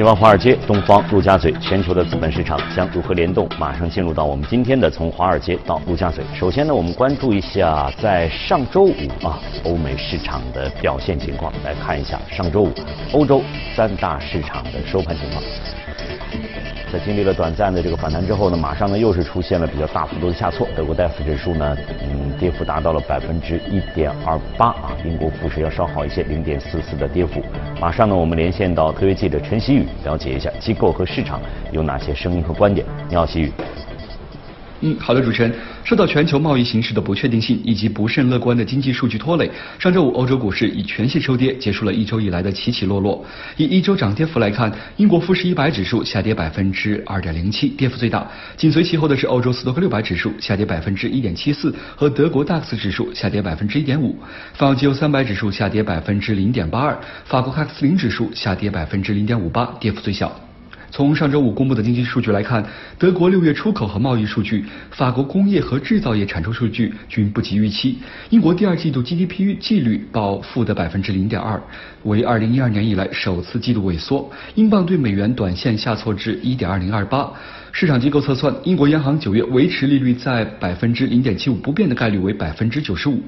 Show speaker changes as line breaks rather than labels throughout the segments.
喜欢华尔街、东方、陆家嘴，全球的资本市场将如何联动？马上进入到我们今天的从华尔街到陆家嘴。首先呢，我们关注一下在上周五啊，欧美市场的表现情况，来看一下上周五欧洲三大市场的收盘情况。在经历了短暂的这个反弹之后呢，马上呢又是出现了比较大幅度的下挫。德国戴夫指数呢，嗯，跌幅达到了百分之一点二八啊。英国股市要稍好一些，零点四四的跌幅。马上呢，我们连线到特约记者陈曦宇，了解一下机构和市场有哪些声音和观点。你好，曦宇。
嗯，好的，主持人。受到全球贸易形势的不确定性以及不甚乐观的经济数据拖累，上周五欧洲股市以全线收跌，结束了一周以来的起起落落。以一周涨跌幅来看，英国富时一百指数下跌百分之二点零七，跌幅最大。紧随其后的是欧洲斯托克六百指数下跌百分之一点七四，和德国 DAX 指数下跌百分之一点五。法国基欧三百指数下跌百分之零点八二，法国 CAC 零指数下跌百分之零点五八，跌幅最小。从上周五公布的经济数据来看，德国六月出口和贸易数据、法国工业和制造业产出数据均不及预期。英国第二季度 GDP 季率报负的百分之零点二，为二零一二年以来首次季度萎缩。英镑对美元短线下挫至一点二零二八。市场机构测算，英国央行九月维持利率在百分之零点七五不变的概率为百分之九十五。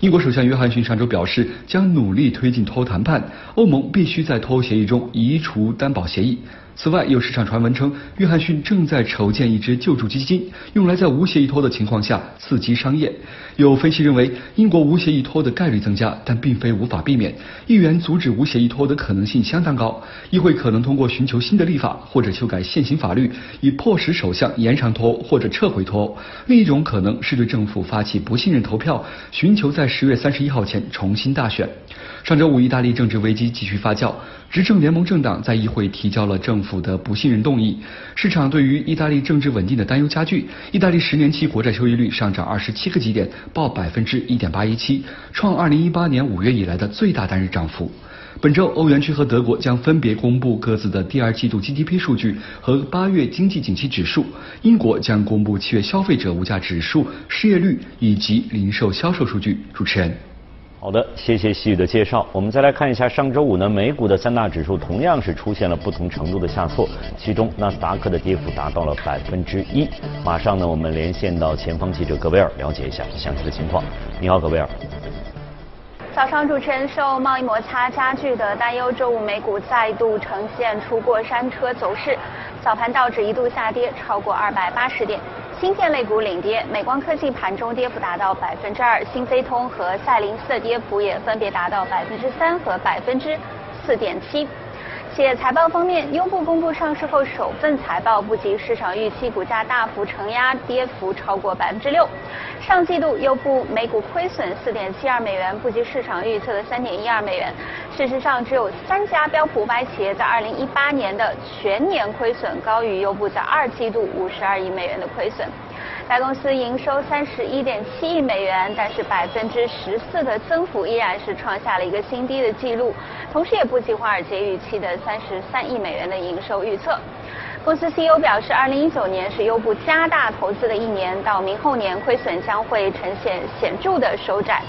英国首相约翰逊上周表示，将努力推进脱欧谈判，欧盟必须在脱欧协议中移除担保协议。此外，有市场传闻称，约翰逊正在筹建一支救助基金，用来在无协议脱的情况下刺激商业。有分析认为，英国无协议脱的概率增加，但并非无法避免。议员阻止无协议脱的可能性相当高。议会可能通过寻求新的立法或者修改现行法律，以迫使首相延长脱欧或者撤回脱欧。另一种可能是对政府发起不信任投票，寻求在十月三十一号前重新大选。上周五，意大利政治危机继续发酵，执政联盟政党在议会提交了政府的不信任动议，市场对于意大利政治稳定的担忧加剧。意大利十年期国债收益率上涨二十七个基点，报百分之一点八一七，创二零一八年五月以来的最大单日涨幅。本周，欧元区和德国将分别公布各自的第二季度 GDP 数据和八月经济景气指数，英国将公布七月消费者物价指数、失业率以及零售销售数据。主持人。
好的，谢谢西宇的介绍。我们再来看一下上周五呢，美股的三大指数同样是出现了不同程度的下挫，其中纳斯达克的跌幅达到了百分之一。马上呢，我们连线到前方记者格威尔，了解一下详细的情况。你好，格威尔。
早上，主持人受贸易摩擦加剧的担忧，周五美股再度呈现出过山车走势，早盘道指一度下跌超过二百八十点。芯片类股领跌，美光科技盘中跌幅达到百分之二，新飞通和赛灵思的跌幅也分别达到百分之三和百分之四点七。企业财报方面，优步公布上市后首份财报不及市场预期，股价大幅承压，跌幅超过百分之六。上季度优步每股亏损四点七二美元，不及市场预测的三点一二美元。事实上，只有三家标普五百企业在二零一八年的全年亏损高于优步在二季度五十二亿美元的亏损。该公司营收三十一点七亿美元，但是百分之十四的增幅依然是创下了一个新低的记录，同时也不及华尔街预期的三十三亿美元的营收预测。公司 CEO 表示，二零一九年是优步加大投资的一年，到明后年亏损将会呈现显著的收窄。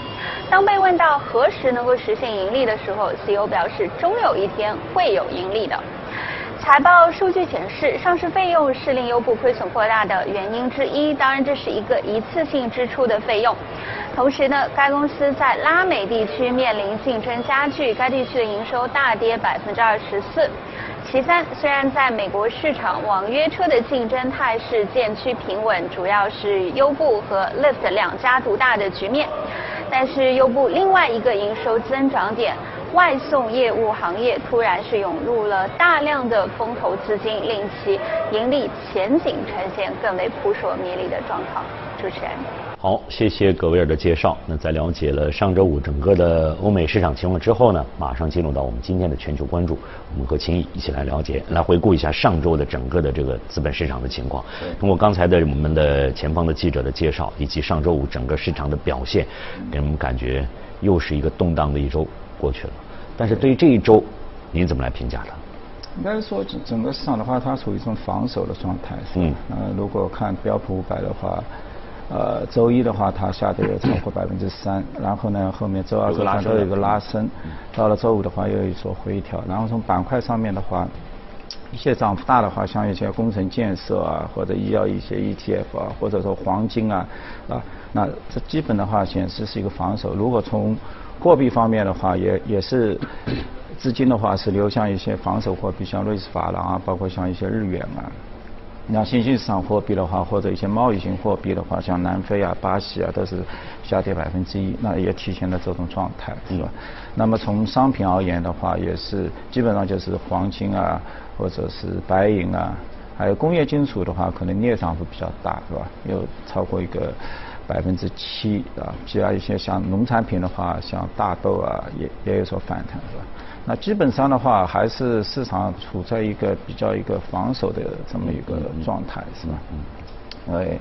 当被问到何时能够实现盈利的时候，CEO 表示，终有一天会有盈利的。财报数据显示，上市费用是令优步亏损扩大的原因之一。当然，这是一个一次性支出的费用。同时呢，该公司在拉美地区面临竞争加剧，该地区的营收大跌百分之二十四。其三，虽然在美国市场网约车的竞争态势渐趋平稳，主要是优步和 Lyft 两家独大的局面，但是优步另外一个营收增长点外送业务行业突然是涌入了大量的风投资金，令其盈利前景呈现更为扑朔迷离的状况。主持人。
好，谢谢葛威尔的介绍。那在了解了上周五整个的欧美市场情况之后呢，马上进入到我们今天的全球关注。我们和秦毅一起来了解，来回顾一下上周的整个的这个资本市场的情况。通过刚才的我们的前方的记者的介绍，以及上周五整个市场的表现，给我们感觉又是一个动荡的一周过去了。但是对于这一周，您怎么来评价它？
应该说整整个市场的话，它处于一种防守的状态。嗯。呃，如果看标普五百的话。呃，周一的话，它下跌了超过百分之三，然后呢，后面周二、周三都有一个拉升，到了周五的话又有所回调，然后从板块上面的话，一些涨幅大的话，像一些工程建设啊，或者医药一些 ETF 啊，或者说黄金啊，啊，那这基本的话显示是一个防守。如果从货币方面的话，也也是资金的话是流向一些防守货币，像瑞士法郎啊，包括像一些日元啊。那新兴市场货币的话，或者一些贸易型货币的话，像南非啊、巴西啊，都是下跌百分之一，那也体现了这种状态，是吧？那么从商品而言的话，也是基本上就是黄金啊。或者是白银啊，还有工业金属的话，可能镍涨幅比较大，是吧？有超过一个百分之七啊。其他一些像农产品的话，像大豆啊，也也有所反弹，是吧？那基本上的话，还是市场处在一个比较一个防守的这么一个状态，是吧？嗯因为。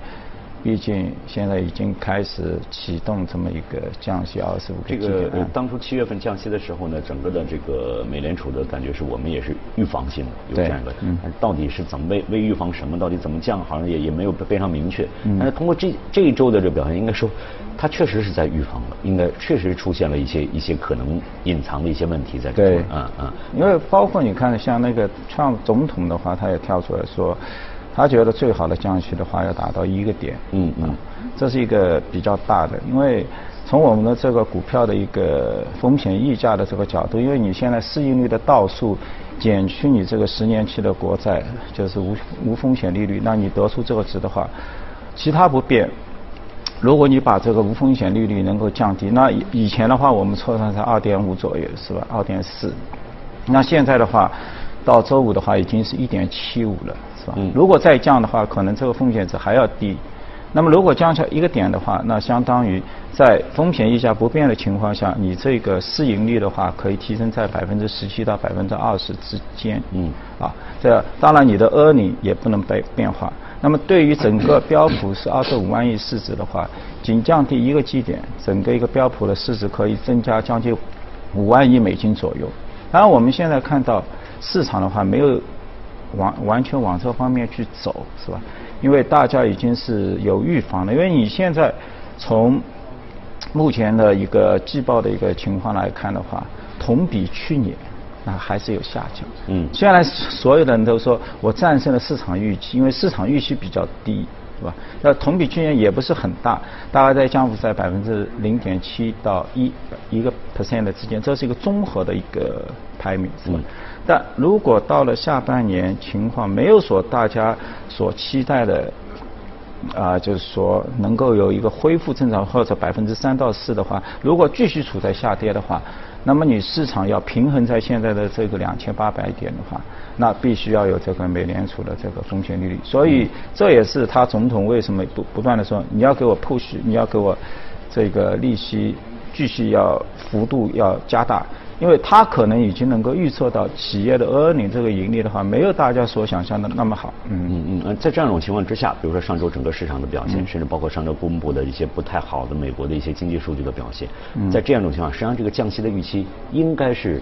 毕竟现在已经开始启动这么一个降息二十五
这个当初七月份降息的时候呢，整个的这个美联储的感觉是我们也是预防性的有这样一个，嗯到底是怎么为为预防什么？到底怎么降？好像也也没有非常明确。但是通过这这一周的这个表现，应该说它确实是在预防了，应该确实出现了一些一些可能隐藏的一些问题在
这。对，嗯嗯。因为包括你看，像那个创总统的话，他也跳出来说。他觉得最好的降息的话要达到一个点，嗯嗯，这是一个比较大的，因为从我们的这个股票的一个风险溢价的这个角度，因为你现在市盈率的倒数减去你这个十年期的国债，就是无无风险利率，那你得出这个值的话，其他不变。如果你把这个无风险利率能够降低，那以以前的话我们测算在二点五左右是吧？二点四，那现在的话到周五的话已经是一点七五了。嗯，如果再降的话，可能这个风险值还要低。那么如果降下一个点的话，那相当于在风险溢价不变的情况下，你这个市盈率的话可以提升在百分之十七到百分之二十之间。嗯，啊，这当然你的 earning 也不能被变化。那么对于整个标普是二十五万亿市值的话，仅降低一个基点，整个一个标普的市值可以增加将近五万亿美金左右。当然我们现在看到市场的话没有。完完全往这方面去走，是吧？因为大家已经是有预防了。因为你现在从目前的一个季报的一个情况来看的话，同比去年那还是有下降。嗯。虽然所有的人都说我战胜了市场预期，因为市场预期比较低，是吧？那同比去年也不是很大，大概在降幅在百分之零点七到一一个 percent 的之间，这是一个综合的一个排名，是吧？但如果到了下半年情况没有所大家所期待的啊，就是说能够有一个恢复正常或者百分之三到四的话，如果继续处在下跌的话，那么你市场要平衡在现在的这个两千八百点的话，那必须要有这个美联储的这个风险利率。所以这也是他总统为什么不不断的说你要给我 push，你要给我这个利息继续要幅度要加大。因为他可能已经能够预测到企业的 earning 这个盈利的话，没有大家所想象的那么好。
嗯嗯嗯。在这样一种情况之下，比如说上周整个市场的表现，甚至包括上周公布的一些不太好的美国的一些经济数据的表现，在这样一种情况，实际上这个降息的预期应该是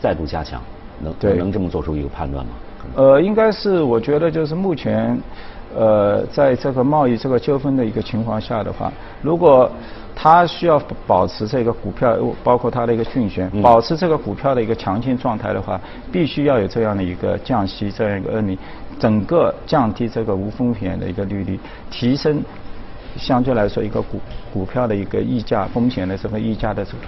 再度加强，能能这么做出一个判断吗？
呃，应该是我觉得就是目前，呃，在这个贸易这个纠纷的一个情况下的话，如果。它需要保持这个股票，包括它的一个讯选，保持这个股票的一个强劲状态的话，必须要有这样的一个降息这样一个恶例，整个降低这个无风险的一个利率，提升相对来说一个股股票的一个溢价风险的这个溢价的这个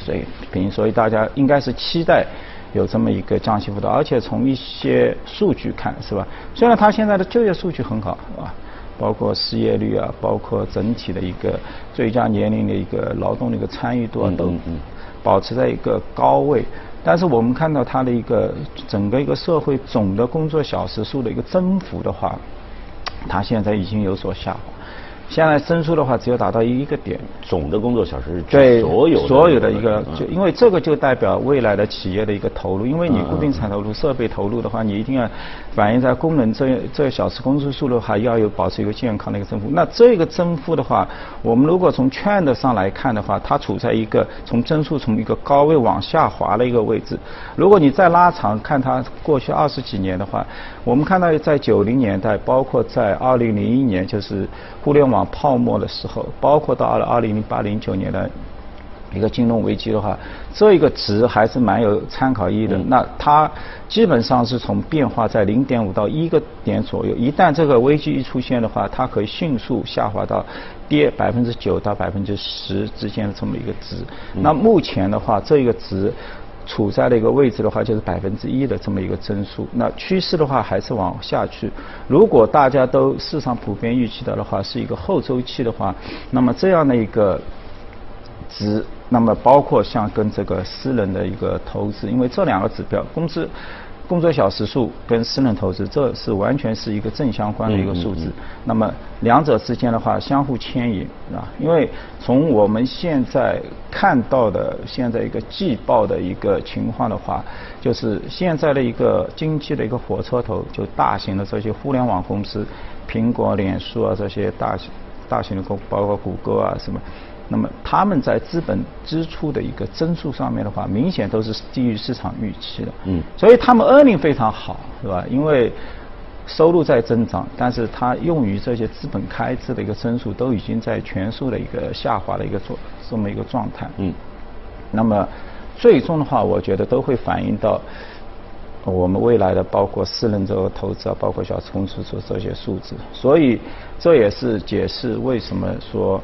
水平，所以大家应该是期待有这么一个降息幅度，而且从一些数据看，是吧？虽然它现在的就业数据很好，是吧？包括失业率啊，包括整体的一个最佳年龄的一个劳动的一个参与度啊，都保持在一个高位。但是我们看到它的一个整个一个社会总的工作小时数的一个增幅的话，它现在已经有所下滑。现在增速的话，只有达到一个点。
总的工作小时对
所有所有的一个，就因为这个就代表未来的企业的一个投入。因为你固定产投入、设备投入的话，你一定要反映在工人这这小时工资数的话，要有保持一个健康的一个增幅。那这个增幅的话，我们如果从 trend 上来看的话，它处在一个从增速从一个高位往下滑的一个位置。如果你再拉长看它过去二十几年的话，我们看到在九零年代，包括在二零零一年，就是互联网泡沫的时候，包括到了二零零八零九年的一个金融危机的话，这一个值还是蛮有参考意义的。那它基本上是从变化在零点五到一个点左右，一旦这个危机一出现的话，它可以迅速下滑到跌百分之九到百分之十之间的这么一个值。那目前的话，这一个值处在的一个位置的话，就是百分之一的这么一个增速。那趋势的话还是往下去。如果大家都市场普遍预期到的话，是一个后周期的话，那么这样的一个值。那么包括像跟这个私人的一个投资，因为这两个指标，工资、工作小时数跟私人投资，这是完全是一个正相关的一个数字。那么两者之间的话相互牵引，啊，因为从我们现在看到的现在一个季报的一个情况的话，就是现在的一个经济的一个火车头，就大型的这些互联网公司，苹果、脸书啊这些大型大型的公，包括谷歌啊什么。那么他们在资本支出的一个增速上面的话，明显都是低于市场预期的。嗯。所以他们 earning 非常好，是吧？因为收入在增长，但是它用于这些资本开支的一个增速都已经在全数的一个下滑的一个状这么一个状态。嗯。那么最终的话，我觉得都会反映到我们未来的包括私人这个投资啊，包括小公司出这些数字。所以这也是解释为什么说。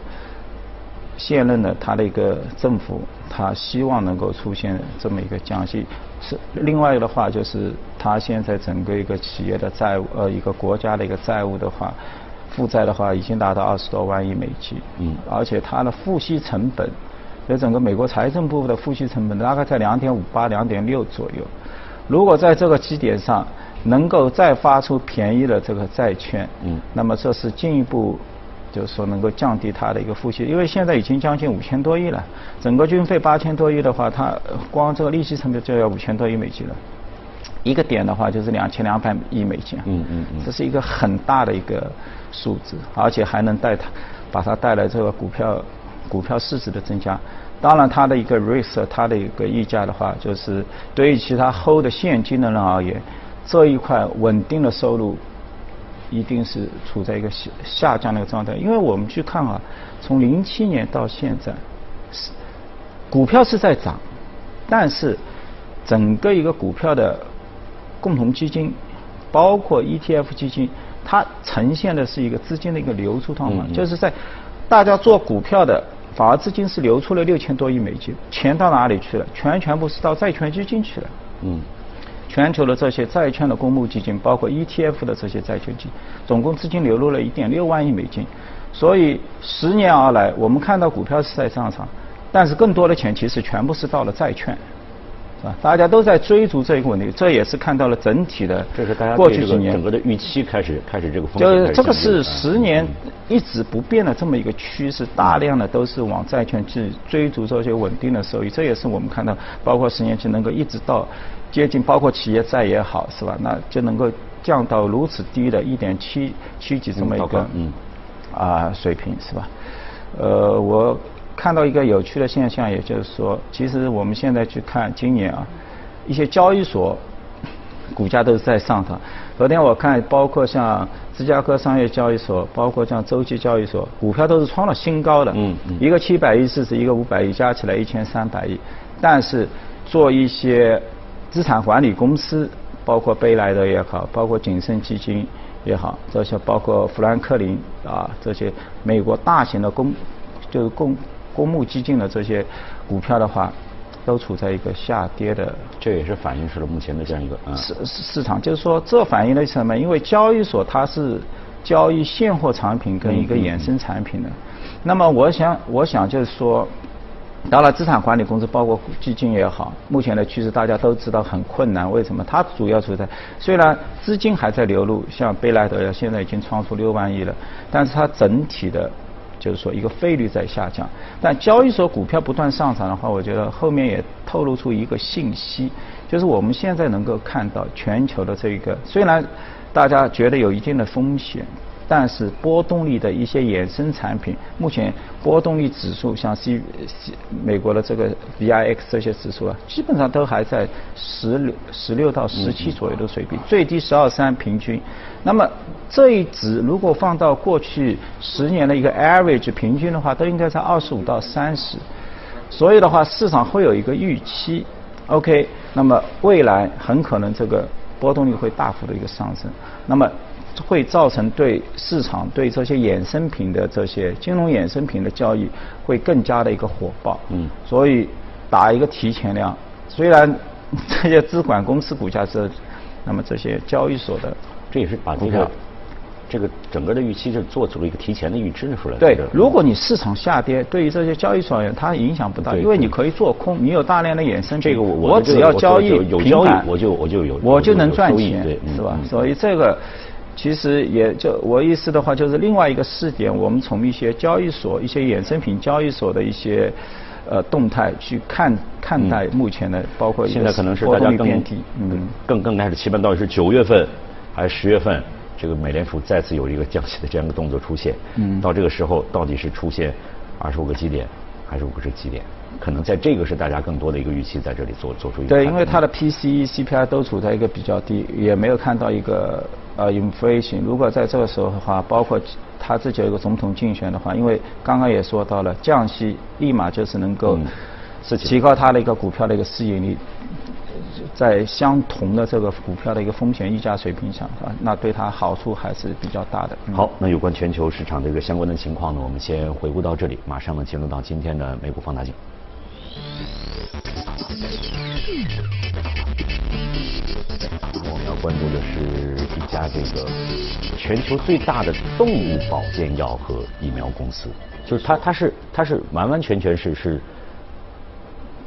现任的他的一个政府，他希望能够出现这么一个降息。是另外的话，就是他现在整个一个企业的债务，呃，一个国家的一个债务的话，负债的话已经达到二十多万亿美金。嗯。而且它的付息成本，在整个美国财政部的付息成本大概在两点五八、两点六左右。如果在这个基点上能够再发出便宜的这个债券，嗯，那么这是进一步。就是说能够降低它的一个付息，因为现在已经将近五千多亿了，整个军费八千多亿的话，它光这个利息成本就要五千多亿美金了，一个点的话就是两千两百亿美金，嗯嗯嗯，这是一个很大的一个数字，而且还能带它把它带来这个股票股票市值的增加，当然它的一个 risk，它的一个溢价的话，就是对于其他 hold 的现金的人而言，这一块稳定的收入。一定是处在一个下下降的一个状态，因为我们去看啊，从零七年到现在，是股票是在涨，但是整个一个股票的共同基金，包括 ETF 基金，它呈现的是一个资金的一个流出状况，就是在大家做股票的，反而资金是流出了六千多亿美金，钱到哪里去了？全全部是到债券基金去了。嗯。全球的这些债券的公募基金，包括 ETF 的这些债券基金，总共资金流入了一点六万亿美金。所以十年而来，我们看到股票是在上涨，但是更多的钱其实全部是到了债券，是吧？大家都在追逐这一个问题，这也是看到了整体的
这是大家
过去几年
整个的预期开始开始这个风
险。就这个是十年一直不变的这么一个趋势，大量的都是往债券去追逐这些稳定的收益。这也是我们看到，包括十年期能够一直到。接近包括企业债也好，是吧？那就能够降到如此低的一点七七几这么一个嗯啊水平，是吧？呃，我看到一个有趣的现象，也就是说，其实我们现在去看今年啊，一些交易所股价都是在上涨。昨天我看，包括像芝加哥商业交易所，包括像洲际交易所，股票都是创了新高的。嗯嗯。一个七百亿市值，一个五百亿，加起来一千三百亿。但是做一些资产管理公司，包括贝莱德也好，包括谨慎基金也好，这些包括富兰克林啊，这些美国大型的公就是公公募基金的这些股票的话，都处在一个下跌的。
这也是反映出了目前的这样一个
市市场，就是说这反映了什么？因为交易所它是交易现货产品跟一个衍生产品的。那么我想，我想就是说。当然，资产管理公司包括基金也好，目前的趋势大家都知道很困难。为什么？它主要处在虽然资金还在流入，像贝莱德现在已经创出六万亿了，但是它整体的，就是说一个费率在下降。但交易所股票不断上涨的话，我觉得后面也透露出一个信息，就是我们现在能够看到全球的这一个，虽然大家觉得有一定的风险。但是波动率的一些衍生产品，目前波动率指数像 C C 美国的这个 VIX 这些指数啊，基本上都还在十六十六到十七左右的水平，最低十二三平均。那么这一值如果放到过去十年的一个 average 平均的话，都应该在二十五到三十。所以的话，市场会有一个预期，OK，那么未来很可能这个波动率会大幅的一个上升，那么会造成对市场对这些衍生品的这些金融衍生品的交易会更加的一个火爆，嗯，所以打一个提前量，虽然 这些资管公司股价是，那么这些交易所的，
这也是把这个。这个整个的预期是做出了一个提前的预知出来。
对，如果你市场下跌，对于这些交易所而言，它影响不大，因为你可以做空，你有大量的衍生。
这个我
我只要交易
有交易，我就我就有
我就能赚钱，
对，
是吧？所以这个其实也就我意思的话，就是另外一个试点，我们从一些交易所、一些衍生品交易所的一些呃动态去看看待目前的，包括
现在可能是大家更嗯更更开始期盼到底是九月份还是十月份。这个美联储再次有一个降息的这样一个动作出现，嗯，到这个时候到底是出现二十五个基点还是五十基点？可能在这个是大家更多的一个预期，在这里做做出一个
对，因为它的 PCE、CPI 都处在一个比较低，也没有看到一个呃 inflation。如果在这个时候的话，包括他自己有一个总统竞选的话，因为刚刚也说到了降息，立马就是能够提高它的一个股票的一个市盈率。在相同的这个股票的一个风险溢价水平上啊，那对它好处还是比较大的。
好，那有关全球市场的一个相关的情况呢，我们先回顾到这里，马上呢进入到今天的美股放大镜。我们要关注的是一家这个全球最大的动物保健药和疫苗公司，就是它，它是，它是完完全全是是。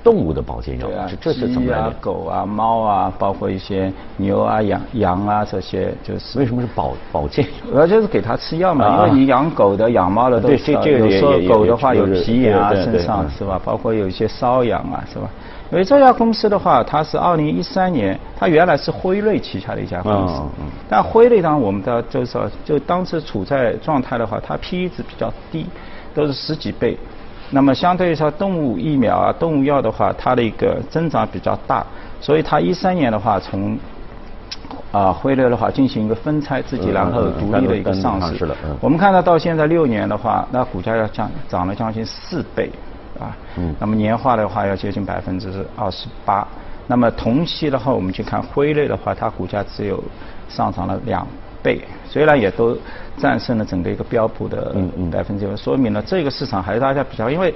动物的保健药，
这是鸡啊、狗啊、猫啊，包括一些牛啊、羊羊啊这些，就是
为什么是保保健？
主要就是给它吃药嘛，因为你养狗的、养猫的都
这这个
有时候狗的话有皮炎啊，身上是吧？包括有一些瘙痒啊，是吧？因为这家公司的话，它是二零一三年，它原来是辉瑞旗下的一家公司，但辉瑞当我们的就是说，就当时处在状态的话，它 P/E 值比较低，都是十几倍。那么相对于说动物疫苗啊、动物药的话，它的一个增长比较大，所以它一三年的话从啊辉瑞的话进行一个分拆自己，然后独立的一个上市。我们看到到现在六年的话，那股价要降涨了将近四倍啊。嗯。那么年化的话要接近百分之二十八。那么同期的话，我们去看辉瑞的话，它股价只有上涨了两。倍虽然也都战胜了整个一个标普的百分之，说明了这个市场还是大家比较，因为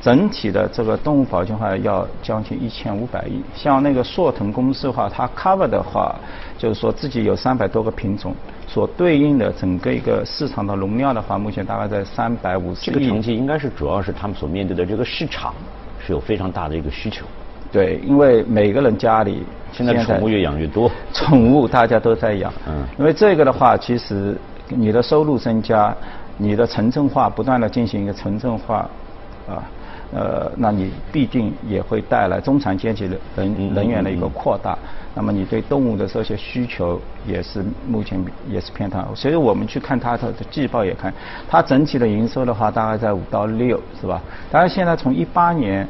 整体的这个动物保健话要将近一千五百亿，像那个硕腾公司的话，它 cover 的话就是说自己有三百多个品种，所对应的整个一个市场的容量的话，目前大概在三百五十亿。
这个成绩应该是主要是他们所面对的这个市场是有非常大的一个需求。
对，因为每个人家里
现在宠物越养越多，
宠物大家都在养。嗯。因为这个的话，其实你的收入增加，你的城镇化不断的进行一个城镇化，啊，呃，那你必定也会带来中产阶级的人人员的一个扩大。那么你对动物的这些需求也是目前也是偏大。所以我们去看它的季报也看，它整体的营收的话大概在五到六，是吧？当然现在从一八年。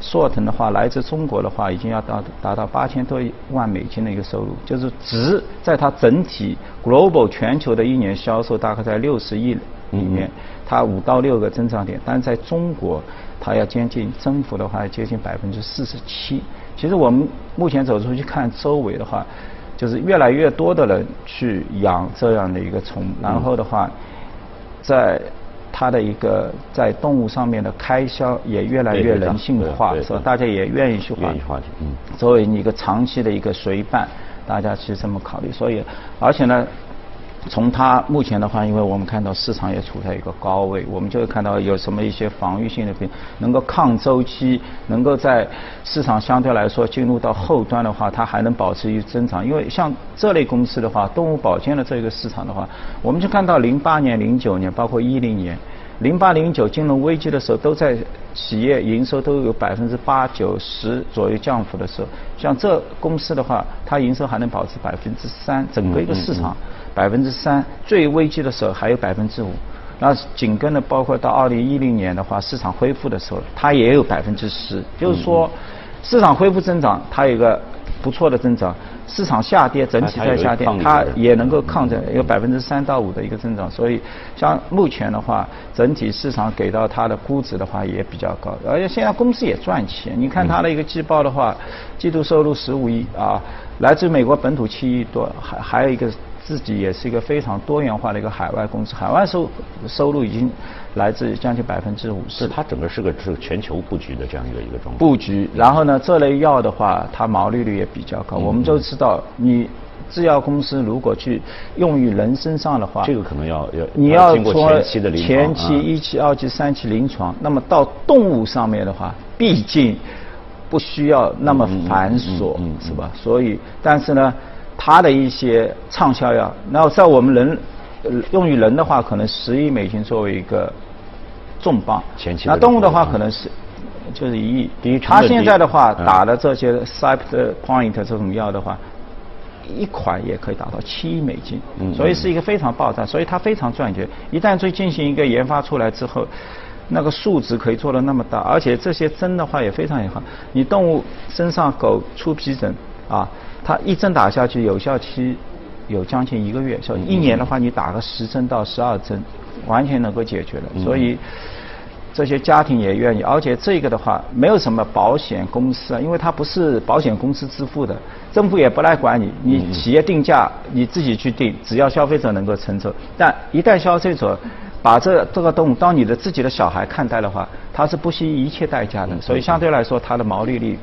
硕腾的话，来自中国的话，已经要达达到八千多万美金的一个收入，就是值在它整体 global 全球的一年销售大概在六十亿里面，它五到六个增长点，但是在中国，它要接近增幅的话，接近百分之四十七。其实我们目前走出去看周围的话，就是越来越多的人去养这样的一个宠，然后的话，在。它的一个在动物上面的开销也越来越人性化，是吧？大家也愿意去花。嗯。作为一个长期的一个随伴，大家去这么考虑。所以，而且呢。从它目前的话，因为我们看到市场也处在一个高位，我们就会看到有什么一些防御性的品，能够抗周期，能够在市场相对来说进入到后端的话，它还能保持一增长。因为像这类公司的话，动物保健的这个市场的话，我们就看到零八年、零九年，包括一零年。零八零九金融危机的时候，都在企业营收都有百分之八九十左右降幅的时候，像这公司的话，它营收还能保持百分之三，整个一个市场百分之三，最危机的时候还有百分之五，那紧跟着包括到二零一零年的话，市场恢复的时候，它也有百分之十，就是说市场恢复增长，它有一个不错的增长，市场下跌，整体在下跌，它也能够抗着，有百分之三到五的一个增长。所以，像目前的话，整体市场给到它的估值的话也比较高，而且现在公司也赚钱。你看它的一个季报的话，季度收入十五亿啊，来自美国本土七亿多，还还有一个。自己也是一个非常多元化的一个海外公司，海外收收入已经来自将近百分之五十。
它整个是个是全球布局的这样一个一个状态。
布局，然后呢，这类药的话，它毛利率也比较高。我们都知道，你制药公司如果去用于人身上的话，
这个可能要要
你要
做前期的临
床，前期一期、二期、三期临床，那么到动物上面的话，毕竟不需要那么繁琐，是吧？所以，但是呢。它的一些畅销药，然后在我们人用于人的话，可能十亿美金作为一个重磅。
前期。
那动物的话，可能是就是一亿。
第一
它现在的话打的这些 Cytopoint 这种药的话，一款也可以达到七亿美金。嗯。所以是一个非常爆炸，所以它非常赚钱。一旦去进行一个研发出来之后，那个数值可以做的那么大，而且这些针的话也非常也好。你动物身上狗出皮疹啊。它一针打下去，有效期有将近一个月，所以一年的话，你打个十针到十二针，完全能够解决了。所以这些家庭也愿意，而且这个的话，没有什么保险公司啊，因为它不是保险公司支付的，政府也不来管你，你企业定价你自己去定，只要消费者能够承受。但一旦消费者把这这个动物当你的自己的小孩看待的话，他是不惜一切代价的，所以相对来说，它的毛利率。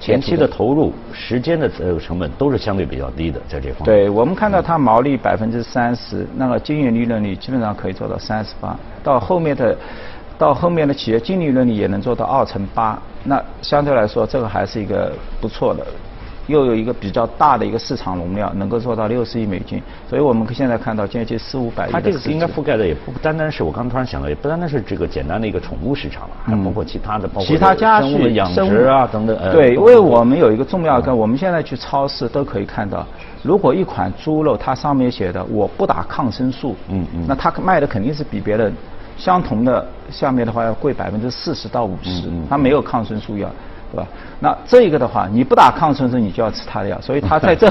前期的投入、时间的这个成本都是相对比较低的，在这方面。
对我们看到它毛利百分之三十，那个经营利润率基本上可以做到三十八，到后面的，到后面的企业净利润率也能做到二乘八，那相对来说这个还是一个不错的。又有一个比较大的一个市场容量，能够做到六十亿美金，所以我们现在看到接近四五百亿。
它这个应该覆盖的也不单单是我刚突然想到，也不单单是这个简单的一个宠物市场了，还包括其他的，包括
其他家
畜养殖啊等等。
对，因为我们有一个重要的，我们现在去超市都可以看到，如果一款猪肉它上面写的我不打抗生素，嗯嗯，那它卖的肯定是比别人相同的下面的话要贵百分之四十到五十，它没有抗生素药。对吧？那这个的话，你不打抗生素，你就要吃它的药。所以它在这，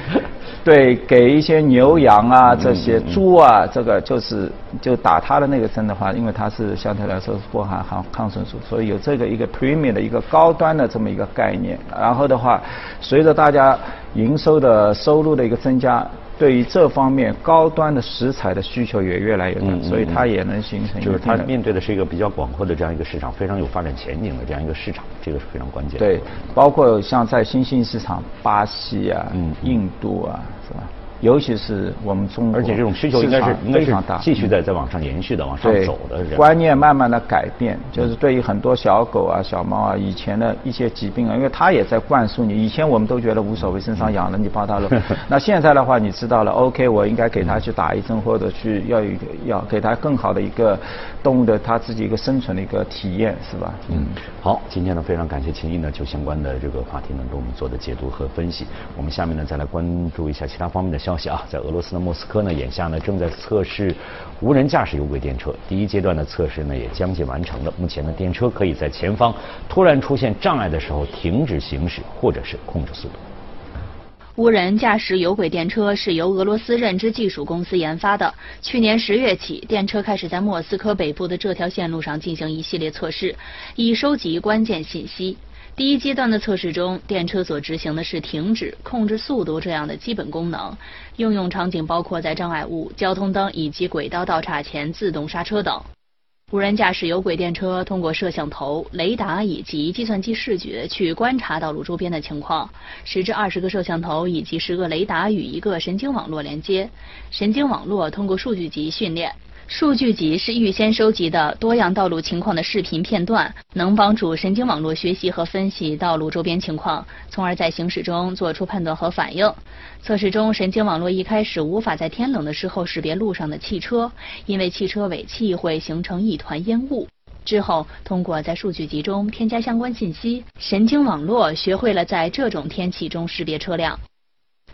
对，给一些牛羊啊、这些猪啊，这个就是就打它的那个针的话，因为它是相对来说是不含含抗生素，所以有这个一个 premium 的一个高端的这么一个概念。然后的话，随着大家营收的收入的一个增加。对于这方面高端的食材的需求也越来越大，所以它也能形成。
就是它面对的是一个比较广阔的这样一个市场，非常有发展前景的这样一个市场，这个是非常关键。
对，包括像在新兴市场，巴西啊、印度啊，是吧？尤其是我们中国，
而且这种需求应该是非常大，继续在在往上延续的往上走的。
观念慢慢的改变，就是对于很多小狗啊、小猫啊，以前的一些疾病啊，因为它也在灌输你。以前我们都觉得无所谓，身上痒了你抱它了。那现在的话，你知道了，OK，我应该给它去打一针，或者去要一个要给它更好的一个动物的它自己一个生存的一个体验，是吧？
嗯。好，今天呢非常感谢秦毅呢就相关的这个话题呢给我们做的解读和分析。我们下面呢再来关注一下其他方面的消。消息啊，在俄罗斯的莫斯科呢，眼下呢正在测试无人驾驶有轨电车，第一阶段的测试呢也将近完成了。目前呢，电车可以在前方突然出现障碍的时候停止行驶，或者是控制速度。
无人驾驶有轨电车是由俄罗斯认知技术公司研发的。去年十月起，电车开始在莫斯科北部的这条线路上进行一系列测试，以收集关键信息。第一阶段的测试中，电车所执行的是停止、控制速度这样的基本功能，应用场景包括在障碍物、交通灯以及轨道道岔前自动刹车等。无人驾驶有轨电车通过摄像头、雷达以及计算机视觉去观察道路周边的情况。十至二十个摄像头以及十个雷达与一个神经网络连接，神经网络通过数据集训练。数据集是预先收集的多样道路情况的视频片段，能帮助神经网络学习和分析道路周边情况，从而在行驶中做出判断和反应。测试中，神经网络一开始无法在天冷的时候识别路上的汽车，因为汽车尾气会形成一团烟雾。之后，通过在数据集中添加相关信息，神经网络学会了在这种天气中识别车辆。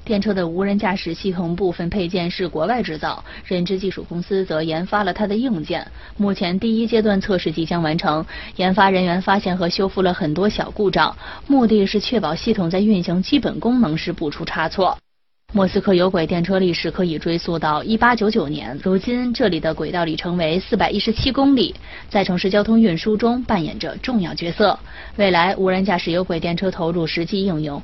电车的无人驾驶系统部分配件是国外制造，认知技术公司则研发了它的硬件。目前第一阶段测试即将完成，研发人员发现和修复了很多小故障，目的是确保系统在运行基本功能时不出差错。莫斯科有轨电车历史可以追溯到1899年，如今这里的轨道里程为417公里，在城市交通运输中扮演着重要角色。未来无人驾驶有轨电车投入实际应用。